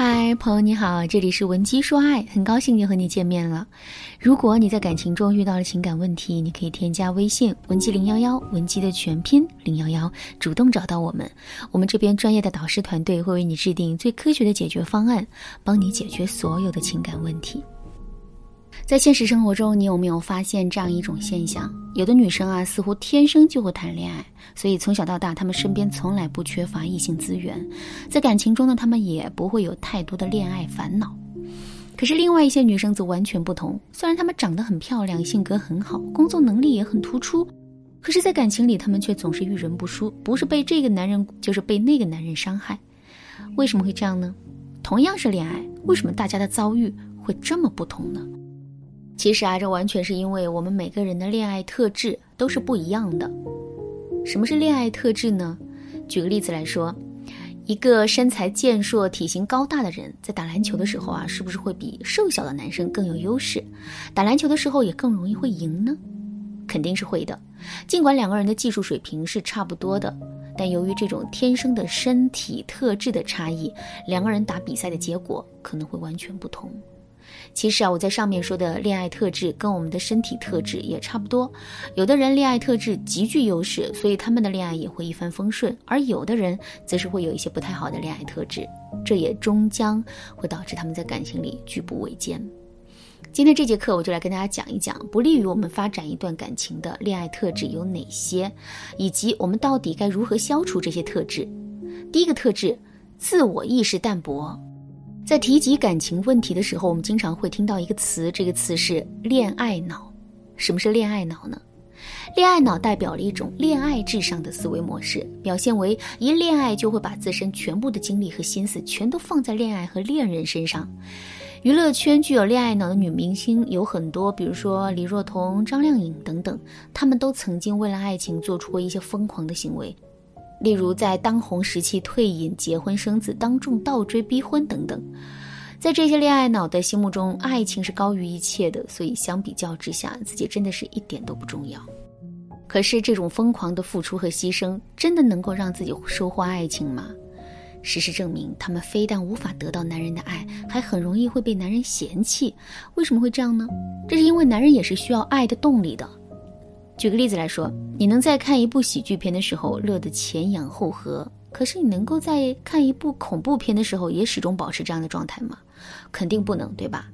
嗨，朋友你好，这里是文姬说爱，很高兴又和你见面了。如果你在感情中遇到了情感问题，你可以添加微信文姬零幺幺，文姬的全拼零幺幺，主动找到我们，我们这边专业的导师团队会为你制定最科学的解决方案，帮你解决所有的情感问题。在现实生活中，你有没有发现这样一种现象？有的女生啊，似乎天生就会谈恋爱，所以从小到大，她们身边从来不缺乏异性资源，在感情中呢，她们也不会有太多的恋爱烦恼。可是另外一些女生则完全不同，虽然她们长得很漂亮，性格很好，工作能力也很突出，可是，在感情里，她们却总是遇人不淑，不是被这个男人，就是被那个男人伤害。为什么会这样呢？同样是恋爱，为什么大家的遭遇会这么不同呢？其实啊，这完全是因为我们每个人的恋爱特质都是不一样的。什么是恋爱特质呢？举个例子来说，一个身材健硕、体型高大的人在打篮球的时候啊，是不是会比瘦小的男生更有优势？打篮球的时候也更容易会赢呢？肯定是会的。尽管两个人的技术水平是差不多的，但由于这种天生的身体特质的差异，两个人打比赛的结果可能会完全不同。其实啊，我在上面说的恋爱特质跟我们的身体特质也差不多。有的人恋爱特质极具优势，所以他们的恋爱也会一帆风顺；而有的人则是会有一些不太好的恋爱特质，这也终将会导致他们在感情里举步维艰。今天这节课我就来跟大家讲一讲不利于我们发展一段感情的恋爱特质有哪些，以及我们到底该如何消除这些特质。第一个特质，自我意识淡薄。在提及感情问题的时候，我们经常会听到一个词，这个词是“恋爱脑”。什么是恋爱脑呢？恋爱脑代表了一种恋爱至上的思维模式，表现为一恋爱就会把自身全部的精力和心思全都放在恋爱和恋人身上。娱乐圈具有恋爱脑的女明星有很多，比如说李若彤、张靓颖等等，她们都曾经为了爱情做出过一些疯狂的行为。例如，在当红时期退隐、结婚生子、当众倒追逼婚等等，在这些恋爱脑的心目中，爱情是高于一切的，所以相比较之下，自己真的是一点都不重要。可是，这种疯狂的付出和牺牲，真的能够让自己收获爱情吗？事实证明，他们非但无法得到男人的爱，还很容易会被男人嫌弃。为什么会这样呢？这是因为男人也是需要爱的动力的。举个例子来说，你能在看一部喜剧片的时候乐得前仰后合，可是你能够在看一部恐怖片的时候也始终保持这样的状态吗？肯定不能，对吧？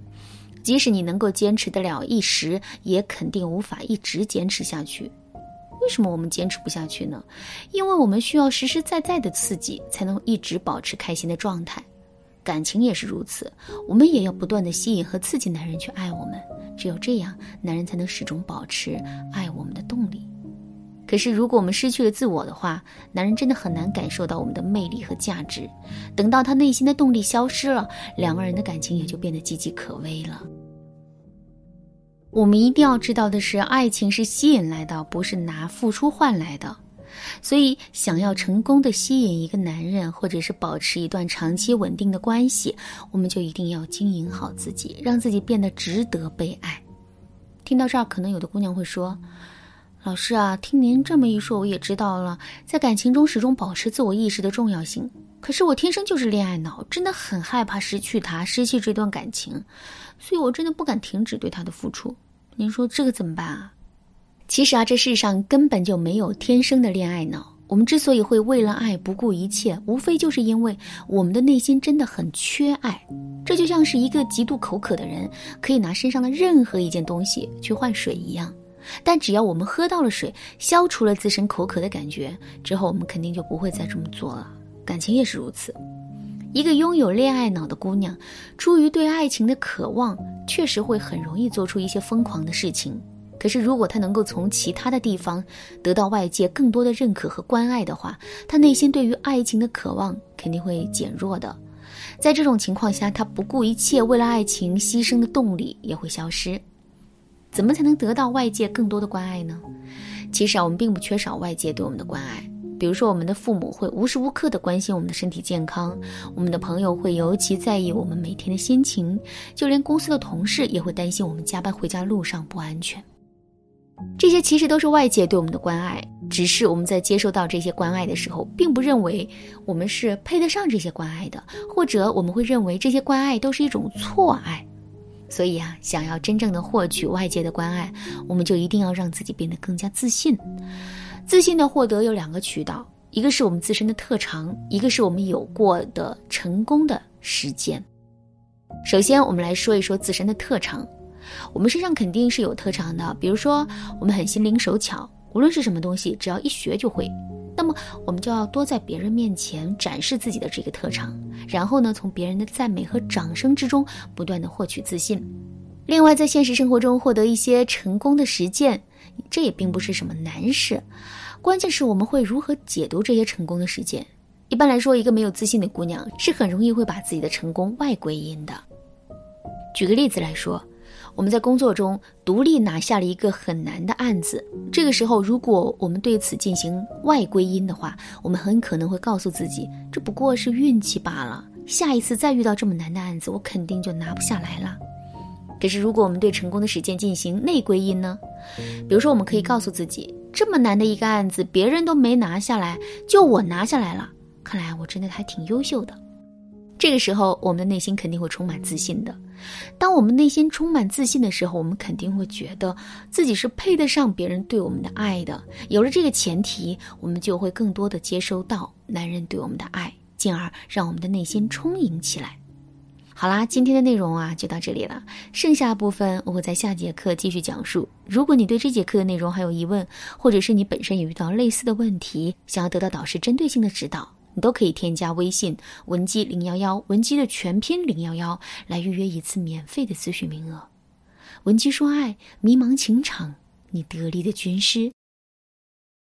即使你能够坚持得了一时，也肯定无法一直坚持下去。为什么我们坚持不下去呢？因为我们需要实实在在的刺激，才能一直保持开心的状态。感情也是如此，我们也要不断的吸引和刺激男人去爱我们，只有这样，男人才能始终保持爱我们的动力。可是，如果我们失去了自我的话，男人真的很难感受到我们的魅力和价值。等到他内心的动力消失了，两个人的感情也就变得岌岌可危了。我们一定要知道的是，爱情是吸引来的，不是拿付出换来的。所以，想要成功的吸引一个男人，或者是保持一段长期稳定的关系，我们就一定要经营好自己，让自己变得值得被爱。听到这儿，可能有的姑娘会说：“老师啊，听您这么一说，我也知道了，在感情中始终保持自我意识的重要性。可是我天生就是恋爱脑，真的很害怕失去他，失去这段感情，所以我真的不敢停止对他的付出。您说这个怎么办啊？”其实啊，这世上根本就没有天生的恋爱脑。我们之所以会为了爱不顾一切，无非就是因为我们的内心真的很缺爱。这就像是一个极度口渴的人，可以拿身上的任何一件东西去换水一样。但只要我们喝到了水，消除了自身口渴的感觉之后，我们肯定就不会再这么做了。感情也是如此。一个拥有恋爱脑的姑娘，出于对爱情的渴望，确实会很容易做出一些疯狂的事情。可是，如果他能够从其他的地方得到外界更多的认可和关爱的话，他内心对于爱情的渴望肯定会减弱的。在这种情况下，他不顾一切为了爱情牺牲的动力也会消失。怎么才能得到外界更多的关爱呢？其实啊，我们并不缺少外界对我们的关爱。比如说，我们的父母会无时无刻的关心我们的身体健康，我们的朋友会尤其在意我们每天的心情，就连公司的同事也会担心我们加班回家路上不安全。这些其实都是外界对我们的关爱，只是我们在接受到这些关爱的时候，并不认为我们是配得上这些关爱的，或者我们会认为这些关爱都是一种错爱。所以啊，想要真正的获取外界的关爱，我们就一定要让自己变得更加自信。自信的获得有两个渠道，一个是我们自身的特长，一个是我们有过的成功的实践。首先，我们来说一说自身的特长。我们身上肯定是有特长的，比如说我们很心灵手巧，无论是什么东西，只要一学就会。那么我们就要多在别人面前展示自己的这个特长，然后呢，从别人的赞美和掌声之中不断的获取自信。另外，在现实生活中获得一些成功的实践，这也并不是什么难事，关键是我们会如何解读这些成功的实践。一般来说，一个没有自信的姑娘是很容易会把自己的成功外归因的。举个例子来说。我们在工作中独立拿下了一个很难的案子，这个时候，如果我们对此进行外归因的话，我们很可能会告诉自己，这不过是运气罢了。下一次再遇到这么难的案子，我肯定就拿不下来了。可是，如果我们对成功的实践进行内归因呢？比如说，我们可以告诉自己，这么难的一个案子，别人都没拿下来，就我拿下来了，看来我真的还挺优秀的。这个时候，我们的内心肯定会充满自信的。当我们内心充满自信的时候，我们肯定会觉得自己是配得上别人对我们的爱的。有了这个前提，我们就会更多的接收到男人对我们的爱，进而让我们的内心充盈起来。好啦，今天的内容啊就到这里了，剩下部分我会在下节课继续讲述。如果你对这节课的内容还有疑问，或者是你本身也遇到类似的问题，想要得到导师针对性的指导。你都可以添加微信文姬零幺幺，文姬的全拼零幺幺，来预约一次免费的咨询名额。文姬说爱，迷茫情场，你得力的军师。